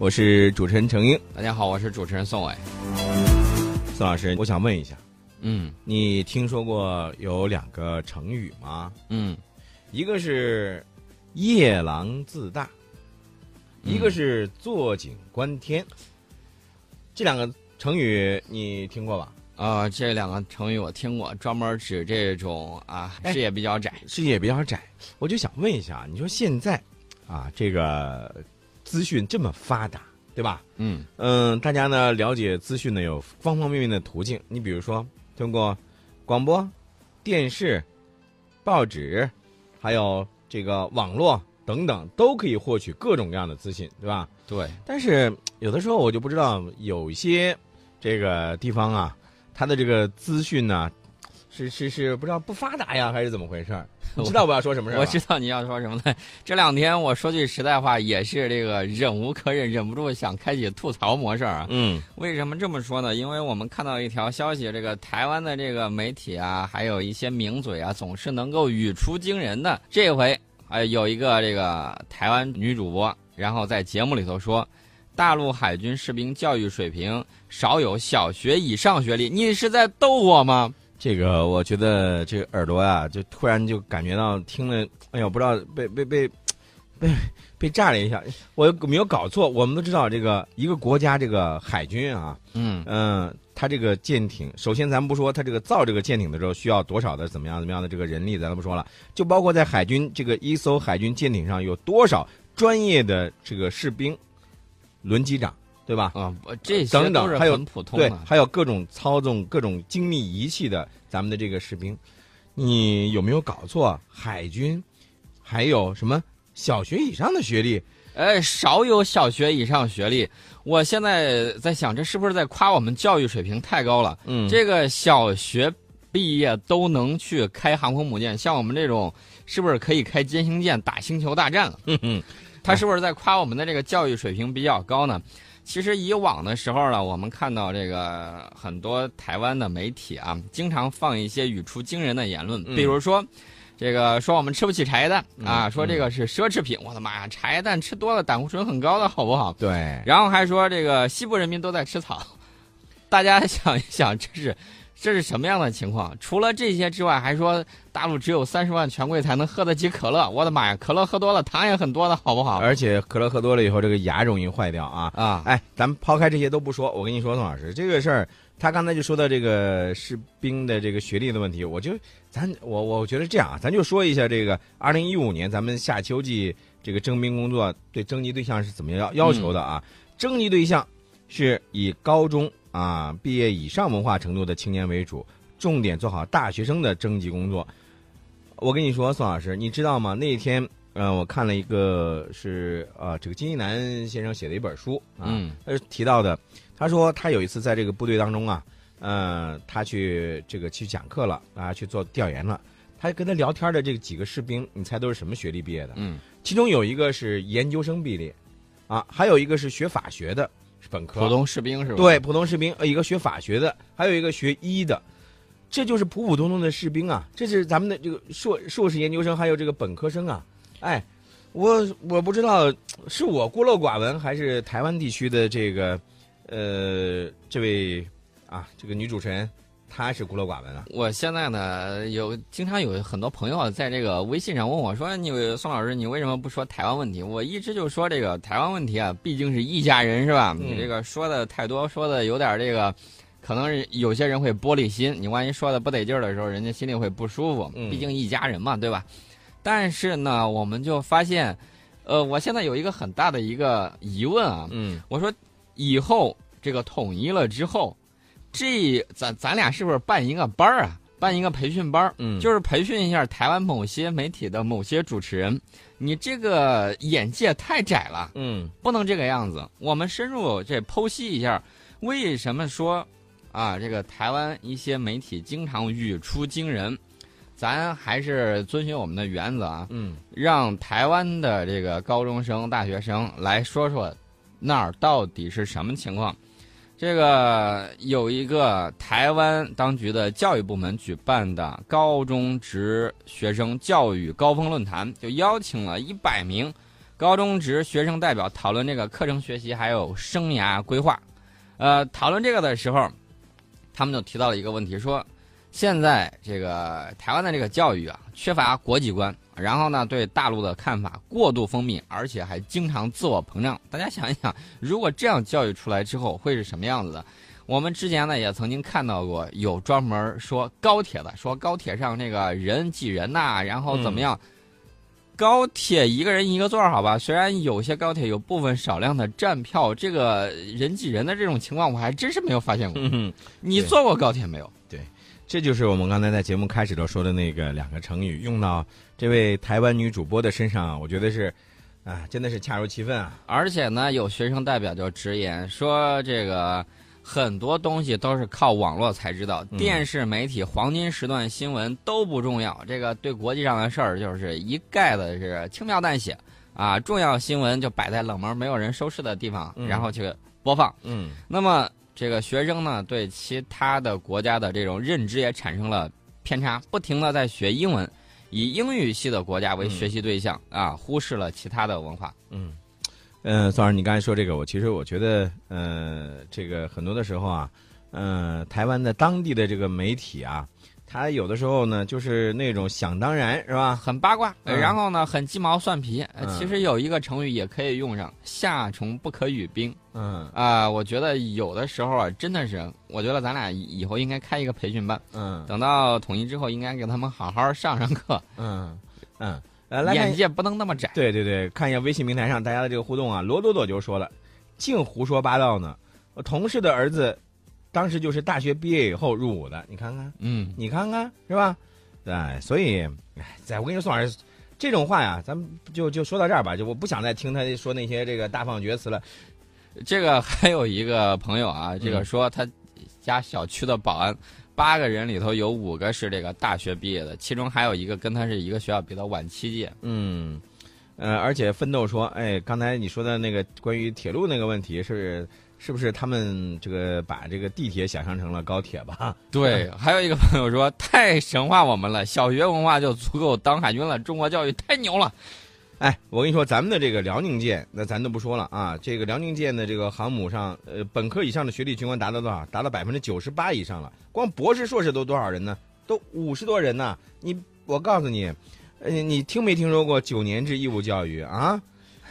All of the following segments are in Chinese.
我是主持人程英。大家好，我是主持人宋伟。宋老师，我想问一下，嗯你听说过有两个成语吗？嗯，一个是夜郎自大，嗯一个是坐井观天。这两个成语你听过吧？啊，这两个成语我听过，专门指这种啊哎视野比较窄。视野比较窄，我就想问一下，你说现在啊，这个资讯这么发达，对吧？嗯嗯，大家呢了解资讯呢有方方面面的途径，你比如说通过广播、电视、报纸，还有这个网络等等，都可以获取各种各样的资讯，对吧？对，但是有的时候我就不知道，有一些这个地方啊，它的这个资讯呢，是是是不知道不发达呀，还是怎么回事儿？你知道我要说什么事儿？我知道你要说什么了。这两天我说句实在话，也是这个忍无可忍，忍不住想开启吐槽模式啊。嗯为什么这么说呢？因为我们看到一条消息，这个台湾的这个媒体啊，还有一些名嘴啊，总是能够语出惊人的。这回呃有一个这个台湾女主播，然后在节目里头说，大陆海军士兵教育水平少有小学以上学历，你是在逗我吗？这个我觉得这个耳朵啊，就突然就感觉到听了，哎呀，不知道被被被被被炸了一下。我有没有搞错？我们都知道这个一个国家这个海军啊，嗯嗯，它这个舰艇，首先咱们不说它这个造这个舰艇的时候需要多少的怎么样怎么样的这个人力，咱都不说了，就包括在海军这个一艘海军舰艇上有多少专业的这个士兵、轮机长，对吧？啊，我这些等等还有很普通对的，。还有各种操纵、各种精密仪器的咱们的这个士兵，你有没有搞错？海军还有什么小学以上的学历？呃，少有小学以上学历。我现在在想，这是不是在夸我们教育水平太高了？嗯这个小学毕业都能去开航空母舰，像我们这种，是不是可以开歼星舰打星球大战了？嗯嗯，他是不是在夸我们的这个教育水平比较高呢？其实以往的时候呢，我们看到这个很多台湾的媒体啊，经常放一些语出惊人的言论，嗯比如说。这个说我们吃不起茶叶蛋啊，嗯说这个是奢侈品，我的妈呀，茶叶蛋吃多了胆固醇很高的好不好？对，然后还说这个西部人民都在吃草，大家想一想，这是这是什么样的情况？除了这些之外，还说大陆只有三十万权贵才能喝得起可乐，我的妈呀，可乐喝多了糖也很多的好不好？而且可乐喝多了以后，这个牙容易坏掉啊。啊，哎，咱们抛开这些都不说，我跟你说，宋老师，这个事儿，他刚才就说到这个士兵的这个学历的问题，我就咱我我觉得这样啊，咱就说一下这个二零一五年咱们夏秋季这个征兵工作对征集对象是怎么要要求的啊？征集对象是以高中啊毕业以上文化程度的青年为主，重点做好大学生的征集工作。我跟你说，宋老师，你知道吗？那一天，呃，我看了一个是呃，这个金一南先生写的一本书啊，嗯他是提到的，他说他有一次在这个部队当中啊，呃，他去这个去讲课了啊，去做调研了。他跟他聊天的这几个士兵，你猜都是什么学历毕业的？嗯其中有一个是研究生毕业，啊，还有一个是学法学的，是本科。普通士兵是吧？对，普通士兵，呃，一个学法学的，还有一个学医的，这就是普普通通的士兵啊，这是咱们的这个硕硕士研究生，还有这个本科生啊，哎，我我不知道是我孤陋寡闻，还是台湾地区的这个呃这位啊这个女主持人她是孤陋寡闻啊，我现在呢有经常有很多朋友在这个微信上问我说：“你宋老师，你为什么不说台湾问题？”我一直就说这个台湾问题啊，毕竟是一家人是吧？嗯你这个说的太多，说的有点这个，可能是有些人会玻璃心。你万一说的不得劲儿的时候，人家心里会不舒服。嗯毕竟一家人嘛，对吧？但是呢，我们就发现，呃，我现在有一个很大的一个疑问啊，嗯我说以后这个统一了之后，这咱咱俩是不是办一个班儿啊？办一个培训班儿，嗯，就是培训一下台湾某些媒体的某些主持人。你这个眼界太窄了，嗯不能这个样子。我们深入这剖析一下，为什么说啊这个台湾一些媒体经常语出惊人？咱还是遵循我们的原则啊，嗯让台湾的这个高中生、大学生来说说那儿到底是什么情况。这个有一个台湾当局的教育部门举办的高中职学生教育高峰论坛，就邀请了一百名高中职学生代表讨论这个课程学习还有生涯规划。呃，讨论这个的时候，他们就提到了一个问题，说现在这个台湾的这个教育啊，缺乏国际观，然后呢，对大陆的看法过度封闭，而且还经常自我膨胀。大家想一想，如果这样教育出来之后，会是什么样子的？我们之前呢也曾经看到过有专门说高铁的，说高铁上那个人挤人呐、然后怎么样？高铁一个人一个座儿，好吧？虽然有些高铁有部分少量的站票，这个人挤人的这种情况，我还真是没有发现过。嗯，你坐过高铁没有？这就是我们刚才在节目开始时候说的那个两个成语，用到这位台湾女主播的身上，我觉得是，啊，真的是恰如其分啊。而且呢，有学生代表就直言说，这个很多东西都是靠网络才知道，嗯电视媒体黄金时段新闻都不重要。这个对国际上的事儿就是一概的是轻描淡写啊，重要新闻就摆在冷门没有人收视的地方，嗯然后去播放。嗯那么这个学生呢，对其他的国家的这种认知也产生了偏差，不停的在学英文，以英语系的国家为学习对象、啊，忽视了其他的文化。嗯，呃，宋老师，你刚才说这个，我其实我觉得，呃，这个很多的时候啊，呃，台湾的当地的这个媒体啊，它有的时候呢，就是那种想当然，是吧？很八卦，然后呢，很鸡毛蒜皮。其实有一个成语也可以用上“夏虫不可语冰”嗯啊、我觉得有的时候啊，真的是，我觉得咱俩以后应该开一个培训班，嗯等到统一之后，应该给他们好好上上课，嗯嗯，呃，来眼界不能那么窄。对对对，看一下微信平台上大家的这个互动啊，罗朵朵就说了，净胡说八道呢。我同事的儿子，当时就是大学毕业以后入伍的，你看看，嗯，你看看是吧？对，所以，哎，在我跟你说，宋老师，这种话呀，咱们就就说到这儿吧，就我不想再听他说那些这个大放厥词了。这个还有一个朋友啊，这个嗯说他家小区的保安，八个人里头有五个是这个大学毕业的，其中还有一个跟他是一个学校，比他晚七届。嗯，呃，而且奋斗说，哎，刚才你说的那个关于铁路那个问题是。是不是他们这个把这个地铁想象成了高铁吧？对，还有一个朋友说太神话我们了，小学文化就足够当海军了，中国教育太牛了。哎，我跟你说，咱们的这个辽宁舰，那咱都不说了啊。这个辽宁舰的这个航母上，呃，本科以上的学历军官达到多少？达到百分之九十八以上了。光博士、硕士都多少人呢？都五十多人呢。你，我告诉你，呃，你听没听说过九年制义务教育啊？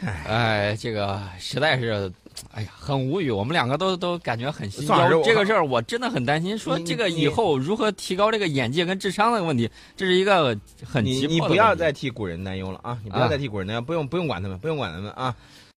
哎，这个实在是，哎呀，很无语。我们两个都都感觉很心焦。这个事儿我真的很担心，说这个以后如何提高这个眼界跟智商的问题，这是一个很你急迫的你不要再替古人担忧了啊！你不要啊再替古人担忧，不用不用管他们，不用管他们啊！